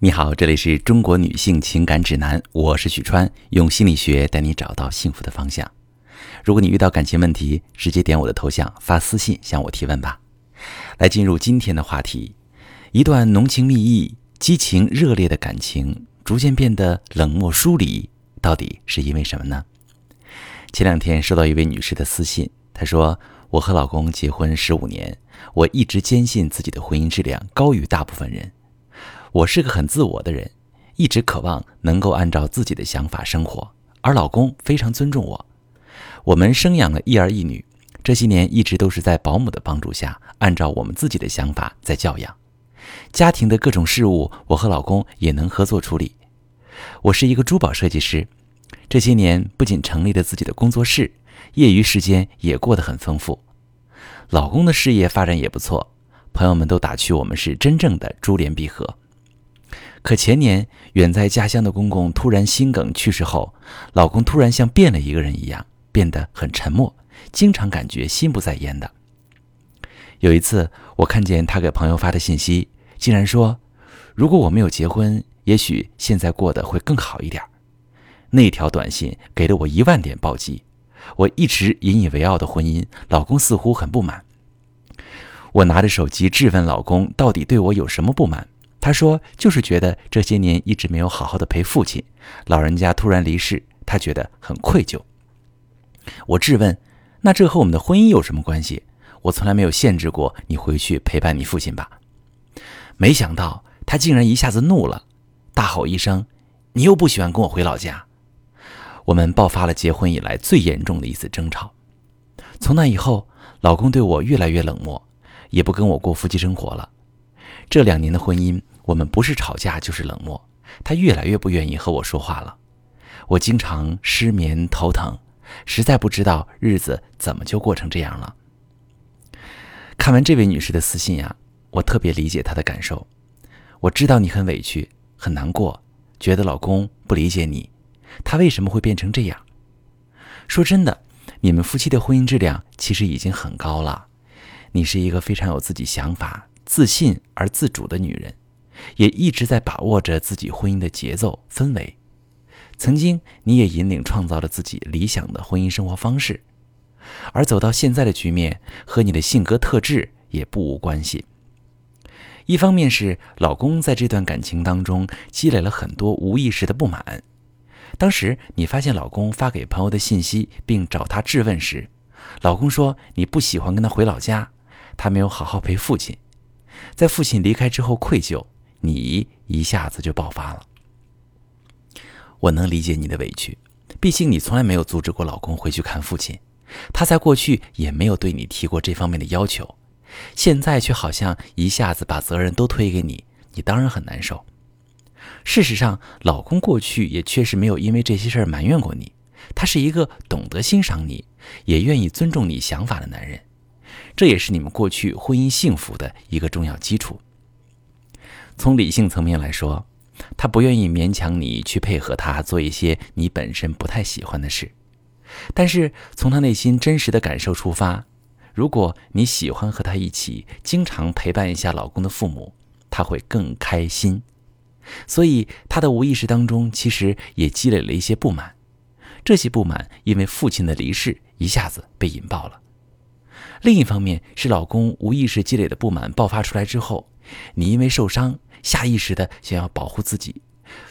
你好，这里是中国女性情感指南，我是许川，用心理学带你找到幸福的方向。如果你遇到感情问题，直接点我的头像发私信向我提问吧。来进入今天的话题，一段浓情蜜意、激情热烈的感情逐渐变得冷漠疏离，到底是因为什么呢？前两天收到一位女士的私信，她说：“我和老公结婚十五年，我一直坚信自己的婚姻质量高于大部分人。”我是个很自我的人，一直渴望能够按照自己的想法生活，而老公非常尊重我。我们生养了一儿一女，这些年一直都是在保姆的帮助下，按照我们自己的想法在教养。家庭的各种事务，我和老公也能合作处理。我是一个珠宝设计师，这些年不仅成立了自己的工作室，业余时间也过得很丰富。老公的事业发展也不错，朋友们都打趣我们是真正的珠联璧合。可前年远在家乡的公公突然心梗去世后，老公突然像变了一个人一样，变得很沉默，经常感觉心不在焉的。有一次，我看见他给朋友发的信息，竟然说：“如果我没有结婚，也许现在过得会更好一点。”那条短信给了我一万点暴击。我一直引以为傲的婚姻，老公似乎很不满。我拿着手机质问老公，到底对我有什么不满？他说：“就是觉得这些年一直没有好好的陪父亲，老人家突然离世，他觉得很愧疚。”我质问：“那这和我们的婚姻有什么关系？我从来没有限制过你回去陪伴你父亲吧？”没想到他竟然一下子怒了，大吼一声：“你又不喜欢跟我回老家！”我们爆发了结婚以来最严重的一次争吵。从那以后，老公对我越来越冷漠，也不跟我过夫妻生活了。这两年的婚姻，我们不是吵架就是冷漠。他越来越不愿意和我说话了，我经常失眠头疼，实在不知道日子怎么就过成这样了。看完这位女士的私信呀，我特别理解她的感受。我知道你很委屈、很难过，觉得老公不理解你，他为什么会变成这样？说真的，你们夫妻的婚姻质量其实已经很高了。你是一个非常有自己想法。自信而自主的女人，也一直在把握着自己婚姻的节奏氛围。曾经，你也引领创造了自己理想的婚姻生活方式，而走到现在的局面和你的性格特质也不无关系。一方面是老公在这段感情当中积累了很多无意识的不满。当时你发现老公发给朋友的信息并找他质问时，老公说你不喜欢跟他回老家，他没有好好陪父亲。在父亲离开之后，愧疚，你一下子就爆发了。我能理解你的委屈，毕竟你从来没有阻止过老公回去看父亲，他在过去也没有对你提过这方面的要求，现在却好像一下子把责任都推给你，你当然很难受。事实上，老公过去也确实没有因为这些事儿埋怨过你，他是一个懂得欣赏你，也愿意尊重你想法的男人。这也是你们过去婚姻幸福的一个重要基础。从理性层面来说，他不愿意勉强你去配合他做一些你本身不太喜欢的事。但是从他内心真实的感受出发，如果你喜欢和他一起经常陪伴一下老公的父母，他会更开心。所以他的无意识当中其实也积累了一些不满，这些不满因为父亲的离世一下子被引爆了。另一方面是老公无意识积累的不满爆发出来之后，你因为受伤，下意识的想要保护自己，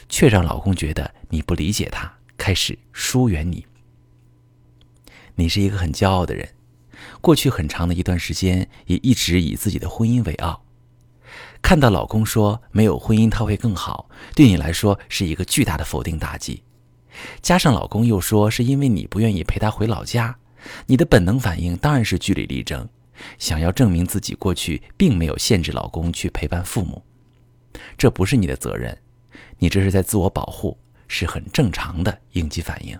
却让老公觉得你不理解他，开始疏远你。你是一个很骄傲的人，过去很长的一段时间也一直以自己的婚姻为傲。看到老公说没有婚姻他会更好，对你来说是一个巨大的否定打击。加上老公又说是因为你不愿意陪他回老家。你的本能反应当然是据理力争，想要证明自己过去并没有限制老公去陪伴父母，这不是你的责任，你这是在自我保护，是很正常的应激反应。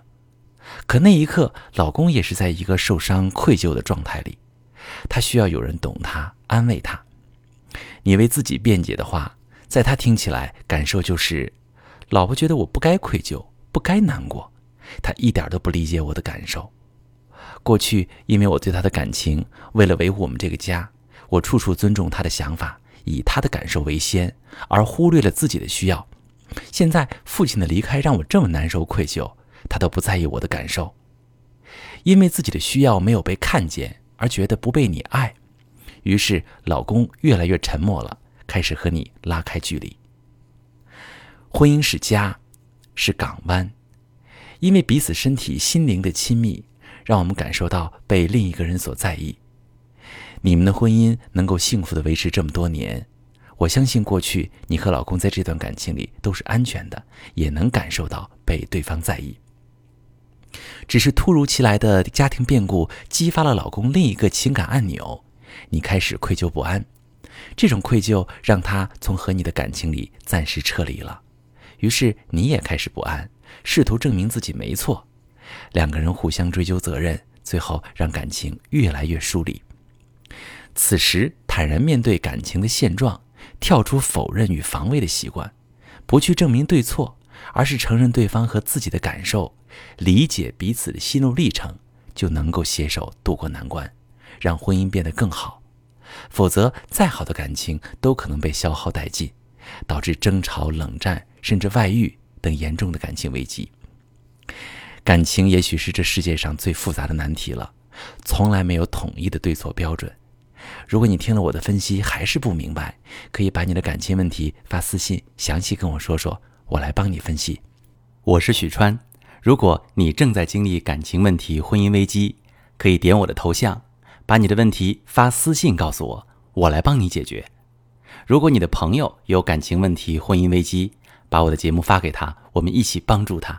可那一刻，老公也是在一个受伤、愧疚的状态里，他需要有人懂他、安慰他。你为自己辩解的话，在他听起来感受就是：老婆觉得我不该愧疚，不该难过，他一点都不理解我的感受。过去，因为我对他的感情，为了维护我们这个家，我处处尊重他的想法，以他的感受为先，而忽略了自己的需要。现在父亲的离开让我这么难受、愧疚，他都不在意我的感受，因为自己的需要没有被看见而觉得不被你爱，于是老公越来越沉默了，开始和你拉开距离。婚姻是家，是港湾，因为彼此身体、心灵的亲密，让我们感受到被另一个人所在意。你们的婚姻能够幸福的维持这么多年。我相信过去你和老公在这段感情里都是安全的，也能感受到被对方在意。只是突如其来的家庭变故激发了老公另一个情感按钮，你开始愧疚不安。这种愧疚让他从和你的感情里暂时撤离了，于是你也开始不安，试图证明自己没错。两个人互相追究责任，最后让感情越来越疏离。此时坦然面对感情的现状。跳出否认与防卫的习惯，不去证明对错，而是承认对方和自己的感受，理解彼此的心路历程，就能够携手度过难关，让婚姻变得更好。否则，再好的感情都可能被消耗殆尽，导致争吵、冷战，甚至外遇等严重的感情危机。感情也许是这世界上最复杂的难题了，从来没有统一的对错标准。如果你听了我的分析还是不明白，可以把你的感情问题发私信，详细跟我说说，我来帮你分析。我是许川，如果你正在经历感情问题、婚姻危机，可以点我的头像，把你的问题发私信告诉我，我来帮你解决。如果你的朋友有感情问题、婚姻危机，把我的节目发给他，我们一起帮助他。